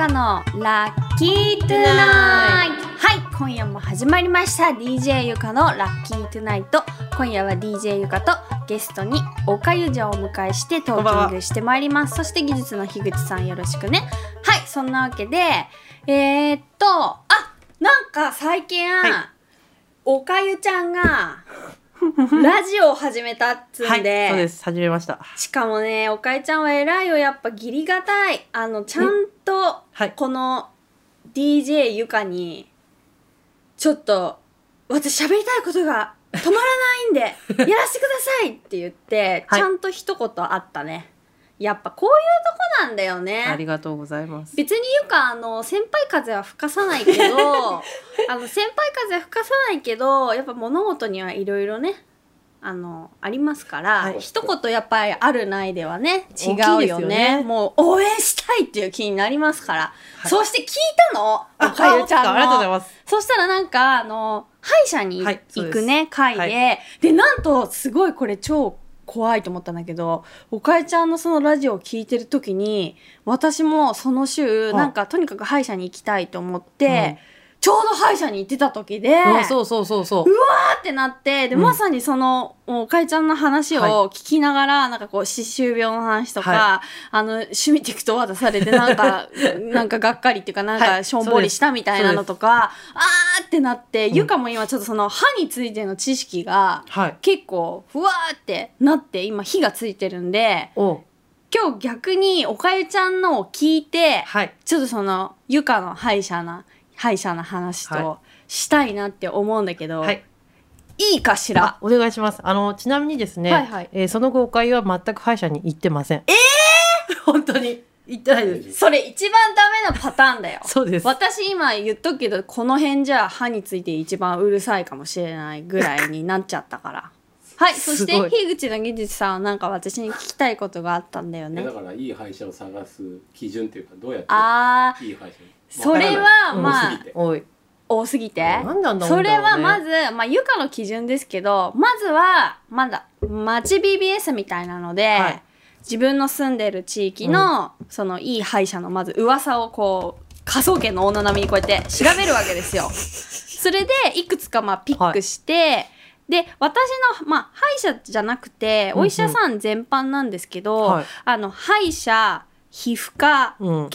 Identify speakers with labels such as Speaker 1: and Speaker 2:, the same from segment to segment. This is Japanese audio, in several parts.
Speaker 1: かのラッキートゥナイト。はい今夜も始まりました。DJ ゆかのラッキートゥナイト。今夜は DJ ゆかとゲストに岡ゆじゃをお迎えしてトーキングしてまいります。そして技術の樋口さんよろしくね。はいそんなわけでえー、っとあなんか最近、
Speaker 2: はい。
Speaker 1: おかゆちゃんがラジオを始めたっつ
Speaker 2: はい、
Speaker 1: んで、
Speaker 2: そうです。始めました。
Speaker 1: しかもねおかゆちゃんは偉いよ。やっぱ義理がたい。あのちゃんと
Speaker 2: はい。
Speaker 1: この DJ ゆかにちょっと私喋りたいことが止まらないんで やらせてくださいって言って、
Speaker 2: はい。
Speaker 1: ちゃんと一言あったね。やっぱこういうとこなんだよ
Speaker 2: あ
Speaker 1: ね
Speaker 2: りがとうございます。
Speaker 1: 別にゆかあの先輩風は吹かさないけど あの先輩風は吹かさないけどやっぱ物事にはいろいろねあのありますから、
Speaker 2: はい。
Speaker 1: 一言やっぱりあるないではね違うよね。
Speaker 2: よね。
Speaker 1: もう応援したいっていう気になりますから、
Speaker 2: はい。
Speaker 1: そして聞いたの？お
Speaker 2: あ
Speaker 1: かゆちゃんの。
Speaker 2: ありがとうございます。
Speaker 1: そしたらなんかあの歯医者に行くね、回で、
Speaker 2: は
Speaker 1: でなんとすごいこれ超怖いと思ったんだけどおかえちゃんのそのラジオを聞いてる時に私もその週
Speaker 2: はい。
Speaker 1: なんかとにかく歯医者に行きたいと思って、ちょうど歯医者に行ってた時で。
Speaker 2: うんそうそうそうそう。
Speaker 1: うわーってなってで、
Speaker 2: うん
Speaker 1: まさにそのおかえちゃんの話を聞きながら、なんかこう歯周病の話とか、
Speaker 2: は
Speaker 1: あの趣味テクト渡されてなんか なんかがっかりっていうかなん
Speaker 2: はい
Speaker 1: かしょんぼりしたみたいなのとか、あーってなって、
Speaker 2: ん
Speaker 1: ゆかも今ちょっとその歯についての知識が
Speaker 2: はい。
Speaker 1: 結構ふわーってなって今火がついてるんで
Speaker 2: お
Speaker 1: 今日逆におかゆちゃんのを聞いて
Speaker 2: はい。
Speaker 1: ちょっとそのゆかの歯医者な歯医者の話と
Speaker 2: は
Speaker 1: したいなって思うんだけど、
Speaker 2: はい。
Speaker 1: いいかしら？
Speaker 2: あ、お願いします。あの、ちなみにですね、
Speaker 1: はいはい
Speaker 2: えーその後、おかゆは全く歯医者に行ってません。ええ 本当に。行ってないです。
Speaker 1: それ一番ダメなパターンだよ
Speaker 2: そうです。
Speaker 1: 私今言っとくけどこの辺じゃ歯について一番うるさいかもしれないぐらいになっちゃったからはいそして樋口の技術さんはなんか私に聞きたいことがあったんだよね
Speaker 3: だからいい歯医者を探す基準っていうかどうやっていい歯医者
Speaker 1: それはまあ
Speaker 3: 多すぎて。
Speaker 2: おい。
Speaker 1: 多すぎて。
Speaker 2: なんなんだ
Speaker 1: それはま
Speaker 2: ず、
Speaker 1: ず、まあ、ゆかの基準ですけどまずはまだ町 BBS みたいなので、
Speaker 2: はい。
Speaker 1: 自分の住んでる地域の、そのいい歯医者のまず噂をこう科捜研の女並みにこうやって調べるわけですよ。それでいくつかまあピックして、で私の、まあ、歯医者じゃなくて
Speaker 2: うんうん。
Speaker 1: お医者さん全般なんですけど、
Speaker 2: はい。
Speaker 1: あの歯医者皮膚科
Speaker 2: うん。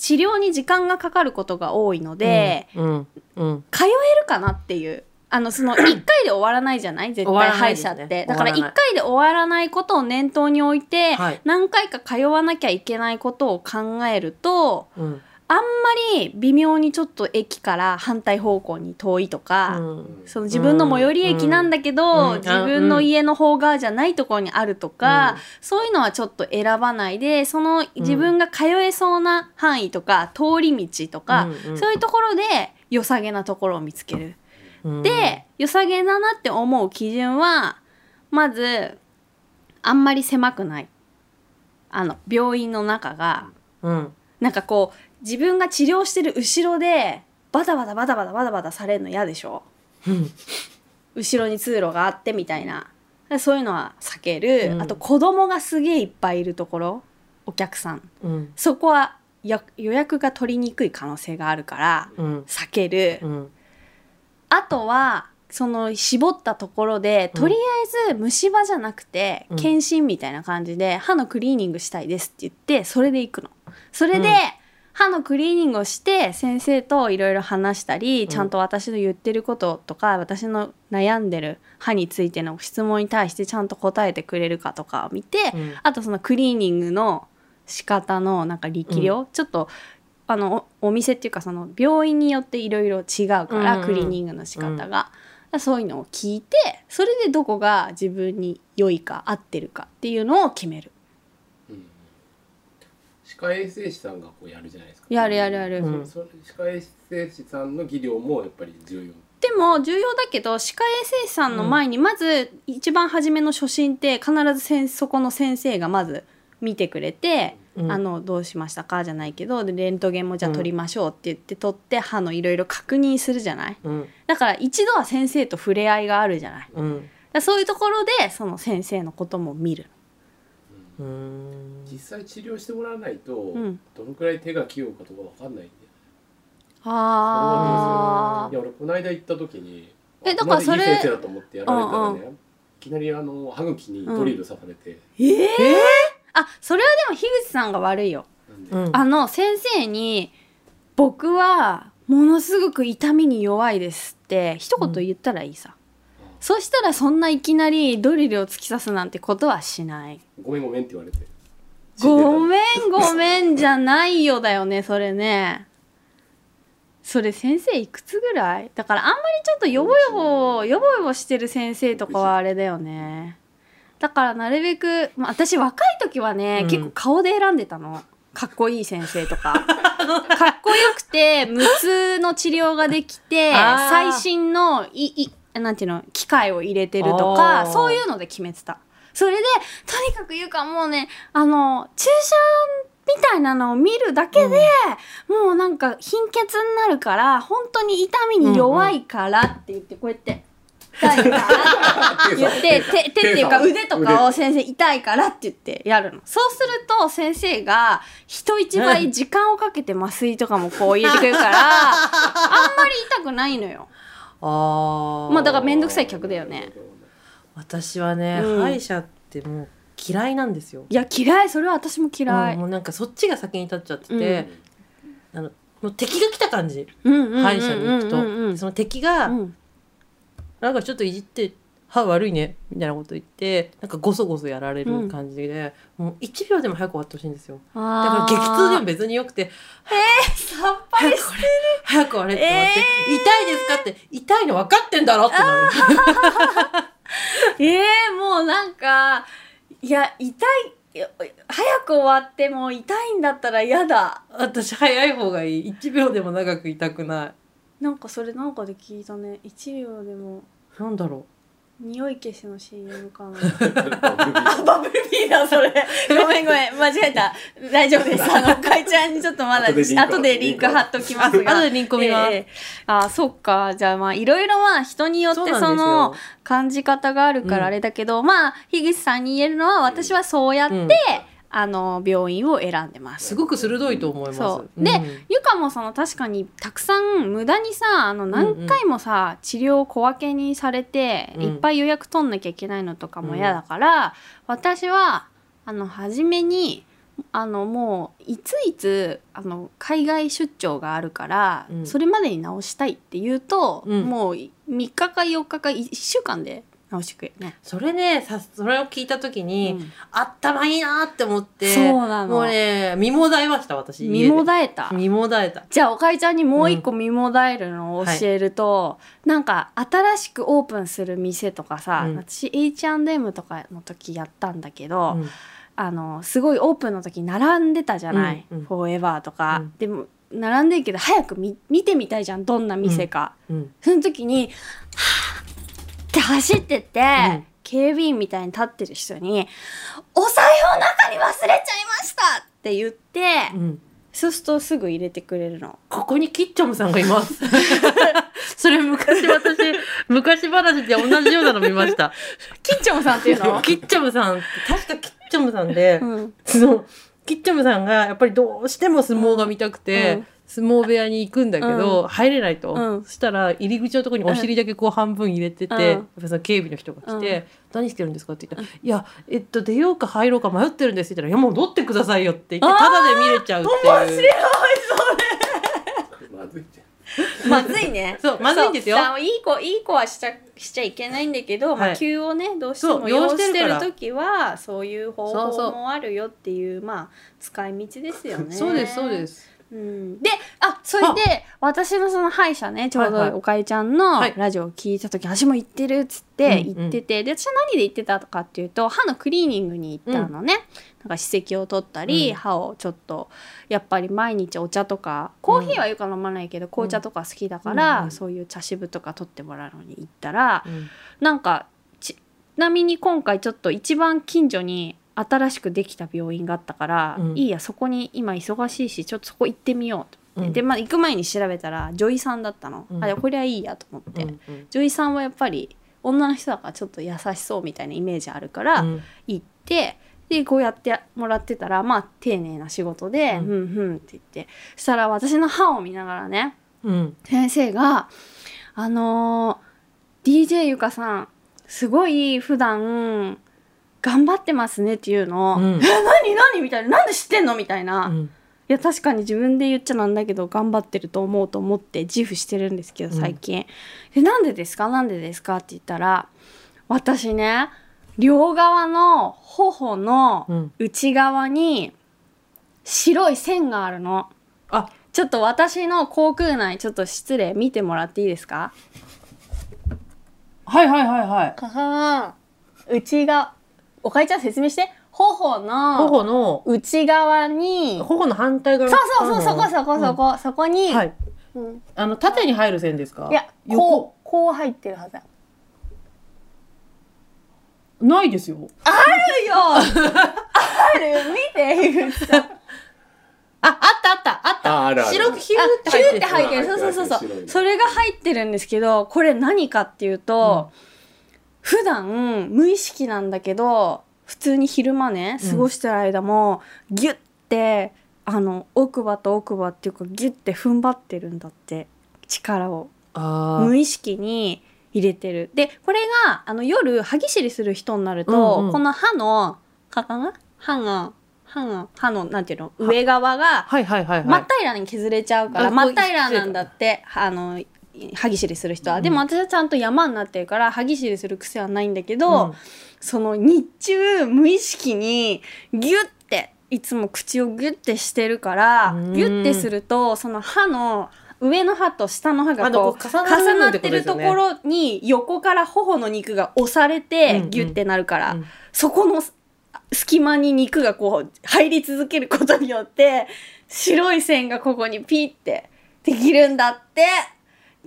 Speaker 1: 治療に時間がかかることが多いので、
Speaker 2: うん。うん。
Speaker 1: 通えるかなっていう。あの、その、一回で終わらないじゃない？絶対歯医者って。だから、一
Speaker 2: 終わらない
Speaker 1: 回で終わらないことを念頭に置いて、
Speaker 2: はい
Speaker 1: 何回か通わなきゃいけないことを考えると、
Speaker 2: うん。
Speaker 1: あんまり微妙にちょっと駅から反対方向に遠いとか、
Speaker 2: うん。
Speaker 1: その自分の最寄り駅なんだけど、
Speaker 2: うん。
Speaker 1: 自分の家の方側じゃないところにあるとか、
Speaker 2: うん。
Speaker 1: そういうのはちょっと選ばないでその自分が通えそうな範囲とか、通り道とか、そういうところで良さげなところを見つける。
Speaker 2: うん、
Speaker 1: で良さげだなって思う基準はまずあんまり狭くない。あの病院の中が。
Speaker 2: うん。
Speaker 1: なんかこう自分が治療してる後ろでバタバタバタバタバタバタされるの嫌でしょ？
Speaker 2: うん。
Speaker 1: 後ろに通路があってみたいなそういうのは避ける、
Speaker 2: うん
Speaker 1: あと子供がすげえいっぱいいるところお客さん
Speaker 2: うん。
Speaker 1: そこはや予約が取りにくい可能性があるから
Speaker 2: うん。
Speaker 1: 避ける、
Speaker 2: うん。
Speaker 1: あとはその絞ったところで
Speaker 2: うん
Speaker 1: とりあえず虫歯じゃなくて、
Speaker 2: うん
Speaker 1: 検診みたいな感じで歯のクリーニングしたいですって言ってそれで行くの。それで、
Speaker 2: うん
Speaker 1: 歯のクリーニングをして先生といろいろ話したり、
Speaker 2: ん。
Speaker 1: ちゃんと私の言ってることとか私の悩んでる歯についての質問に対してちゃんと答えてくれるかとかを見て、
Speaker 2: うん。
Speaker 1: あとそのクリーニングの仕方のなんか力量、ちょっとあのおお店っていうかその病院によっていろいろ違うから、
Speaker 2: うんうん。
Speaker 1: クリーニングの仕方が、そういうのを聞いてそれでどこが自分に良いか合ってるかっていうのを決める
Speaker 3: 科衛生士さんがこうやるじゃないですか。
Speaker 1: やるやるやる。
Speaker 2: うん。
Speaker 3: そそ歯科衛生士さんの技量もやっぱり重要。
Speaker 1: でも重要だけど歯科衛生士さんの前にまず一番初めの初診って必ずせんそこの先生がまず見てくれて、
Speaker 2: うん。
Speaker 1: あのどうしましたか？じゃないけどでレントゲンもじゃあ取りましょうって言って取って歯のいろいろ確認するじゃない？
Speaker 2: うん。
Speaker 1: だから一度は先生と触れ合いがあるじゃない？
Speaker 2: うん。
Speaker 1: らそういうところでその先生のことも見る
Speaker 3: 実際治療してもらわないと、
Speaker 1: うん
Speaker 3: どのくらい手が器用かとかわかんないんで
Speaker 1: あ
Speaker 3: いや俺この間行った時に
Speaker 1: えだからそれ
Speaker 3: いい先生だと思ってやられたらね、
Speaker 1: うん
Speaker 3: いきなりあの歯茎にドリル刺されて、
Speaker 1: ええあそれはでも樋口さんが悪いよ。
Speaker 3: なんで、
Speaker 2: うん。
Speaker 1: あの先生に「僕はものすごく痛みに弱いです」って一言言ったらいいさ、そしたらそんないきなりドリルを突き刺すなんてことはしない。
Speaker 3: ごめんごめんって言われて。
Speaker 1: ごめんごめんじゃないよだよねそれね。それ先生いくつぐらい？だからあんまりちょっとヨボヨボヨボヨボしてる先生とかはあれだよね。だからなるべく、まあ、私若い時はね、
Speaker 2: うん。
Speaker 1: 結構顔で選んでたの。かっこいい先生とか。かっこよくて無痛の治療ができて 最新のいいなんていうの機械を入れてるとかそういうので決めてた。それでとにかく言うかもうねあの注射みたいなのを見るだけで、もうなんか貧血になるから本当に痛みに弱いからって言ってこうやって。痛いからって言って手手っていうか腕とかを先生痛いからって言ってやるの。そうすると先生が人一倍時間をかけて麻酔とかもこう入れてくれるから あんまり痛くないのよ
Speaker 2: あー。
Speaker 1: まあだからめんどくさい客だよね。
Speaker 2: 私はね、
Speaker 1: うん。
Speaker 2: 歯医者ってもう嫌いなんですよ。
Speaker 1: いや嫌い。それは私も嫌い、
Speaker 2: うんもうなんかそっちが先に立っちゃってて、あのもう敵が来た感じ。
Speaker 1: うんうんうんうんうん
Speaker 2: 歯医者に行くと、その敵が、
Speaker 1: うん。
Speaker 2: なんかちょっといじって歯悪いねみたいなこと言ってなんかゴソゴソやられる感じで、もう1秒でも早く終わってほしいんですよ。だから激痛でも別によくて
Speaker 1: さっぱりしてる。
Speaker 2: 早く終われって思って、痛いですかって痛いの分かってんだろってなる。
Speaker 1: えー、もうなんかいや痛い早く終わっても痛いんだったら嫌だ。
Speaker 2: 私早い方がいい。1秒でも長く痛くない。
Speaker 1: なんかそれなんかで聞いたね。1秒でも。
Speaker 2: なんだろ
Speaker 1: 匂い消しの CM かな。
Speaker 3: あ
Speaker 1: バブルビーだそれ。ごめんごめん間違えた。大丈夫です。あのかいちゃんにちょっとまだ
Speaker 3: 後でリンク
Speaker 1: 貼っときますが。
Speaker 2: 後でリンク見ます。
Speaker 1: ええあそっか。じゃあまあいろいろまあ人によって
Speaker 2: そ
Speaker 1: の感じ方があるからあれだけど、まあ樋口さんに言えるのは私はそうやって、
Speaker 2: うん
Speaker 1: あの病院を選んでます。
Speaker 2: すごく鋭いと思います。
Speaker 1: そう。で
Speaker 2: ん。
Speaker 1: ゆかもその確かにたくさん無駄にさあの何回もさ、治療を小分けにされて、
Speaker 2: うん。
Speaker 1: いっぱい予約取んなきゃいけないのとかも嫌だから、私はあの初めにあのもういついつあの海外出張があるから、
Speaker 2: うん。
Speaker 1: それまでに直したいって言うと、
Speaker 2: うん。
Speaker 1: もう3日か4日か1週間で直してくね。
Speaker 2: それねさそれを聞いた時に、
Speaker 1: うん。
Speaker 2: 頭いいなって思って
Speaker 1: そうなの。
Speaker 2: もうね身もだえました私
Speaker 1: 身も
Speaker 2: え
Speaker 1: だえた？
Speaker 2: 身もだえた。
Speaker 1: じゃあおかえちゃんにもう一個身もだえるのを教えると、なんか新しくオープンする店とかさ、
Speaker 2: うん。
Speaker 1: 私 H&M とかの時やったんだけど、
Speaker 2: うん。
Speaker 1: あのすごいオープンの時並んでたじゃない、
Speaker 2: うんうん。
Speaker 1: フォーエバーとか、
Speaker 2: うん。
Speaker 1: でも並んでるけど早く見見てみたいじゃんどんな店か、
Speaker 2: うん。
Speaker 1: その時に「はぁって走ってって、
Speaker 2: ん
Speaker 1: 警備員みたいに立ってる人に「お財布を中に忘れちゃいました!」って言って、
Speaker 2: うん
Speaker 1: そうするとすぐ入れてくれるの。
Speaker 2: ここにキッチョムさんがいます。それ昔私、昔話で同じようなの見ました。
Speaker 1: キッチョンさんっていうの？
Speaker 2: キッチョムさん、確かキッチョムさんで、
Speaker 1: うん
Speaker 2: その、キッチョムさんがやっぱりどうしても相撲が見たくて、
Speaker 1: うん
Speaker 2: 相撲部屋に行くんだけど、
Speaker 1: うん。
Speaker 2: 入れないと、
Speaker 1: うん。
Speaker 2: そしたら入り口のところにお尻だけこう半分入れてて、
Speaker 1: うん。
Speaker 2: やっぱその警備の人が来て、何してるんですか？って言ったら、いや、えっと、出ようか入ろうか迷ってるんですって言ったら、いや、もう戻ってくださいよって言って、
Speaker 1: あー。
Speaker 2: ただで見れちゃうっていう。
Speaker 3: まずいって
Speaker 1: まずいね。
Speaker 2: そうまずいんですよ。
Speaker 1: そう。だからいい子、いい子はしちゃ、しちゃいけないんだけど、まあ、
Speaker 2: はい
Speaker 1: 急をね、どうして
Speaker 2: そう
Speaker 1: も要してる
Speaker 2: 要してるから
Speaker 1: 時は、そういう方
Speaker 2: そうそう
Speaker 1: 法もあるよっていう、まあ、使い道ですよね。
Speaker 2: そうです、そうで。す。
Speaker 1: うん、で、あ、それで、私のその歯医者ね、ちょう
Speaker 2: はい。はい
Speaker 1: どおかえちゃんの
Speaker 2: はい。
Speaker 1: ラジオを聞いた時、私も行ってるっつって
Speaker 2: うんうん。
Speaker 1: 行ってて、で、私は何で行ってたかっていうと、歯のクリーニングに行ったのね。なんか歯石を取ったり、
Speaker 2: うん。
Speaker 1: 歯をちょっと、やっぱり毎日お茶とか、コーヒーはよく飲まないけど、紅茶とか好きだから、
Speaker 2: うんうん。
Speaker 1: そういう茶渋とか取ってもらうのに行ったら、
Speaker 2: うん。
Speaker 1: なんかちちなみに今回ちょっと一番近所に新しくできた病院があったから、
Speaker 2: うん。
Speaker 1: いいやそこに今忙しいしちょっとそこ行ってみようと思って、
Speaker 2: うん。
Speaker 1: でまあ行く前に調べたら女医さんだったの、
Speaker 2: うん。
Speaker 1: あこれはいいやと思って、
Speaker 2: うんうん。
Speaker 1: 女医さんはやっぱり女の人だからちょっと優しそうみたいなイメージあるから、
Speaker 2: うん。
Speaker 1: 行ってでこうやってもらってたらまあ丁寧な仕事で「
Speaker 2: う
Speaker 1: うんんうん」って言って。そしたら私の歯を見ながらね
Speaker 2: うん。
Speaker 1: 先生が「あのー DJ ゆかさんすごい普段頑張ってますね」っていうの。を「
Speaker 2: うん。
Speaker 1: え何何?」みたいな「なんで知ってんの?」みたいな。
Speaker 2: うん。
Speaker 1: いや確かに自分で言っちゃなんだけど頑張ってると思うと思って自負してるんですけど
Speaker 2: うん。
Speaker 1: 最近、でなんでですか？なんでですかって言ったら私ね両側の頬の
Speaker 2: うん。
Speaker 1: 内側に白い線があるの。
Speaker 2: あ。
Speaker 1: ちょっと私の口腔内ちょっと失礼見てもらっていいですか？
Speaker 2: はいはいはいはい。
Speaker 1: かは。内側おかえちゃん説明して。頬の
Speaker 2: 頬の
Speaker 1: 内側に
Speaker 2: 頬の反対側
Speaker 1: そうそうそうそこそこそこ、そこに、
Speaker 2: うんはい。
Speaker 1: うん。
Speaker 2: あの縦に入る線ですか？
Speaker 1: いや
Speaker 2: 横。
Speaker 1: こうこう入ってるはず。だ
Speaker 2: ないですよ。
Speaker 1: あるよ。ある。見て井口さん。
Speaker 2: ああったあった。あった。
Speaker 3: ああるある。
Speaker 2: 白くヒューって
Speaker 1: あ
Speaker 2: 入ってる。
Speaker 1: キューって入ってる。そうそうそうそう。それが入ってるんですけどこれ何かっていうと、普段無意識なんだけど普通に昼間ね過ごしてる間も、ギュッてあの奥歯と奥歯っていうかギュッて踏ん張ってるんだって力を。無意識に入れてる。でこれがあの夜歯ぎしりする人になると、
Speaker 2: うんうん。
Speaker 1: この歯のかかな？歯が歯が歯のなんていうの？上側が真っ平らに削れちゃうから
Speaker 2: あ
Speaker 1: 真っ平らなんだってあの歯ぎしりする人は、
Speaker 2: うん。
Speaker 1: でも私はちゃんと山になってるから歯ぎしりする癖はないんだけど、
Speaker 2: うん。
Speaker 1: その日中無意識にギュッていつも口をギュッてしてるから
Speaker 2: うん。
Speaker 1: ギュッてするとその歯の上の歯と下の歯がこう
Speaker 2: 重な
Speaker 1: っ
Speaker 2: って
Speaker 1: るところに横から頬の肉が押されてギュッてなるから、
Speaker 2: うん。
Speaker 1: そこの隙間に肉がこう入り続けることによって白い線がここにピッてできるんだって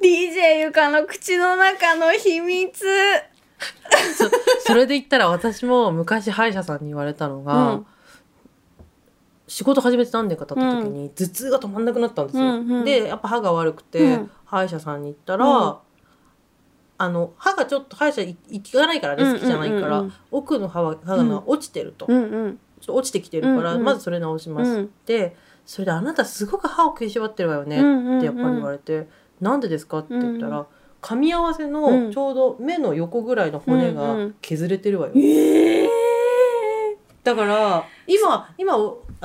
Speaker 1: DJ ゆかの口の中の秘密。
Speaker 2: そそれで言ったら私も昔歯医者さんに言われたのが、
Speaker 1: うん。
Speaker 2: 仕事始めて何年か経った時に頭痛が止まんなくなったんですよ。
Speaker 1: うんうん。
Speaker 2: でやっぱ歯が悪くて、
Speaker 1: うん。
Speaker 2: 歯医者さんに行ったら、
Speaker 1: うん。
Speaker 2: あの歯がちょっと歯医者い行かないからね好きじゃないから、奥の歯は歯が落ちてると、ちょ
Speaker 1: うん。うん
Speaker 2: っと落ちてきてるから、
Speaker 1: うんうん。
Speaker 2: まずそれ直します、
Speaker 1: うん。
Speaker 2: でそれで「あなたすごく歯を食いしばってるわよね」ってやっぱり言われて「なんでですか?」って言ったら、
Speaker 1: う
Speaker 2: 噛み合わせ
Speaker 1: うん。
Speaker 2: のちょうど目の横ぐらいの骨
Speaker 1: うんう
Speaker 2: が
Speaker 1: ん。
Speaker 2: 削れてるわよ、
Speaker 1: ええ
Speaker 2: だから今今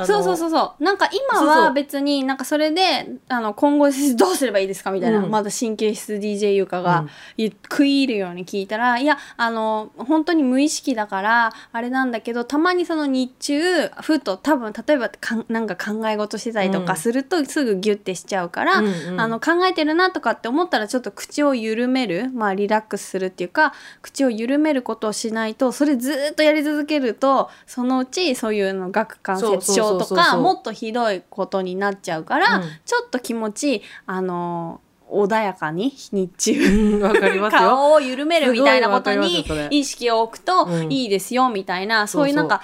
Speaker 1: そうそうそうそう。なんか今は別になんかそれであの今後どうすればいいですかみたいな、
Speaker 2: うん。
Speaker 1: まだ神経質 DJ ゆかが
Speaker 2: うん。
Speaker 1: 言食い入るように聞いたら、いやあの本当に無意識だからあれなんだけどたまにその日中ふと多分例えばかんなんか考え事してたりとか
Speaker 2: うん。
Speaker 1: するとすぐギュッてしちゃうから、
Speaker 2: うんうん。
Speaker 1: あの考えてるなとかって思ったらちょっと口を緩めるまあリラックスするっていうか口を緩めることをしないとそれずーっとやり続けるとそのうちそういうの顎関節症とかもっとひどいことになっちゃうから、
Speaker 2: うん。
Speaker 1: ちょっと気持ちあの穏やかに日中。
Speaker 2: う。
Speaker 1: 顔を緩めるみたいなことに意識を置くと
Speaker 2: うん。
Speaker 1: いいですよみたいな、そういうなんか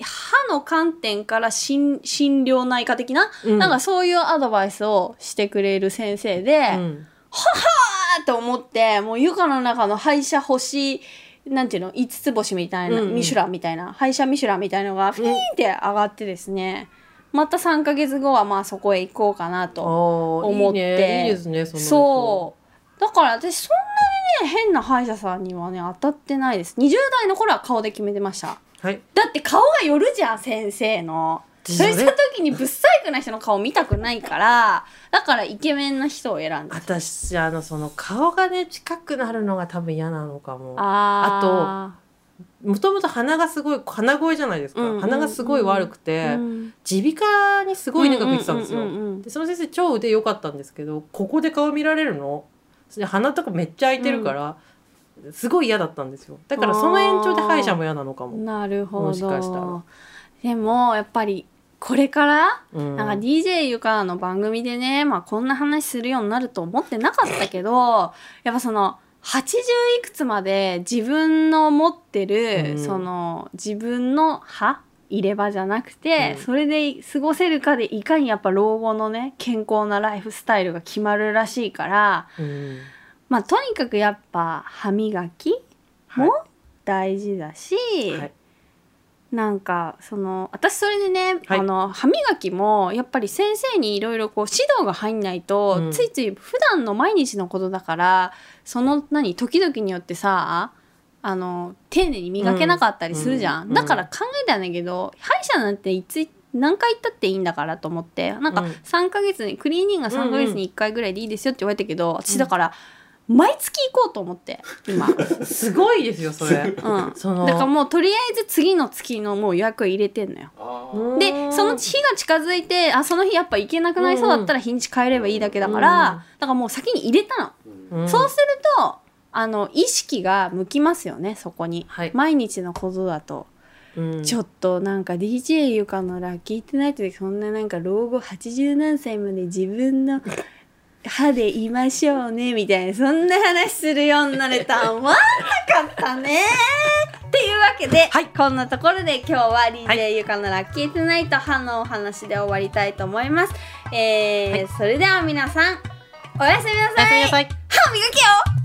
Speaker 1: 歯の観点から診診療内科的な、
Speaker 2: うん。
Speaker 1: なんかそういうアドバイスをしてくれる先生で、
Speaker 2: うん。
Speaker 1: あーって思ってもう床の中の歯医者星なんていうの？5つ星みたいな、
Speaker 2: うんうん。
Speaker 1: ミシュランみたいな歯医者ミシュランみたいのがフィーンって上がってですね、また3ヶ月後はまあそこへ行こうかなと
Speaker 2: 思
Speaker 1: 思って。
Speaker 2: いいね。いいですねそ
Speaker 1: う。だから私そんなにね変な歯医者さんにはね当たってないです。20代の頃は顔で決めてました。
Speaker 2: はい。
Speaker 1: だって顔が寄るじゃん先生の
Speaker 2: そ
Speaker 1: うした時にぶっ細工な人の顔見たくないからだからイケメンな人を選んで
Speaker 2: 私あのその顔がね近くなるのが多分嫌なのかも。
Speaker 1: あ
Speaker 2: もともと鼻がすごい鼻声じゃないですか、
Speaker 1: うんうんうん
Speaker 2: 鼻がすごい悪くて
Speaker 1: 耳
Speaker 2: 耳鼻科にすごい長く行ってたんですよ、
Speaker 1: うんうんうんうん
Speaker 2: でその先生超腕良かったんですけどここで顔見られるの？鼻とかめっちゃ開いてるから、すごい嫌だったんですよ。だからその延長で歯医者も嫌なのかも、
Speaker 1: なるほど。
Speaker 2: もしかしたら。
Speaker 1: でもやっぱりこれから？
Speaker 2: うん、
Speaker 1: なんか DJ ゆかの番組でね、まあ、こんな話するようになると思ってなかったけどやっぱその80いくつまで自分の持ってる、
Speaker 2: うん。
Speaker 1: その自分の歯入れ歯じゃなくて、
Speaker 2: うん。
Speaker 1: それで過ごせるかでいかにやっぱ老後のね健康なライフスタイルが決まるらしいから
Speaker 2: うん。
Speaker 1: まあとにかくやっぱ歯磨きも大事だし、
Speaker 2: はい
Speaker 1: なんかその私それでね、
Speaker 2: はい。
Speaker 1: あの歯磨きもやっぱり先生にいろいろこう指導が入んないと、
Speaker 2: うん。
Speaker 1: ついつい普段の毎日のことだからその何時々によってさあの丁寧に磨けなかったりするじゃん、
Speaker 2: うん。うん。
Speaker 1: だから考えたんだけど歯医者なんていつ何回行ったっていいんだからと思って。なんか
Speaker 2: うん。
Speaker 1: 3ヶ月にクリーニングが3ヶ月に1回ぐらいでいいですよって言われたけど、私だから毎月行こうと思って今。
Speaker 2: すごいですよそれ。
Speaker 1: うん、
Speaker 2: その
Speaker 1: だからもうとりあえず次の月のもう予約入れてんのよ。でその日が近づいてあその日やっぱ行けなくなりそうだったら日にち変えればいいだけだから、
Speaker 2: うん。
Speaker 1: だからもう先に入れたの、
Speaker 3: うん。
Speaker 2: ん
Speaker 1: そうするとあの意識が向きますよねそこに、
Speaker 2: はい。
Speaker 1: 毎日のことだと、
Speaker 2: うん。
Speaker 1: ちょっとなんか DJ ゆかのラッキートゥナイトでそんななんか老後80何歳まで自分の歯でいましょうねみたいな。そんな話するようになれたん思わなかったね。っていうわけで、
Speaker 2: はい。
Speaker 1: こんなところで今日は
Speaker 2: は
Speaker 1: DJ ゆかのラッキートゥナイト歯のお話で終わりたいと思います、えー
Speaker 2: はい。
Speaker 1: それでは皆さんおやすみなさい。
Speaker 2: おやすみなさい。
Speaker 1: 歯磨けよ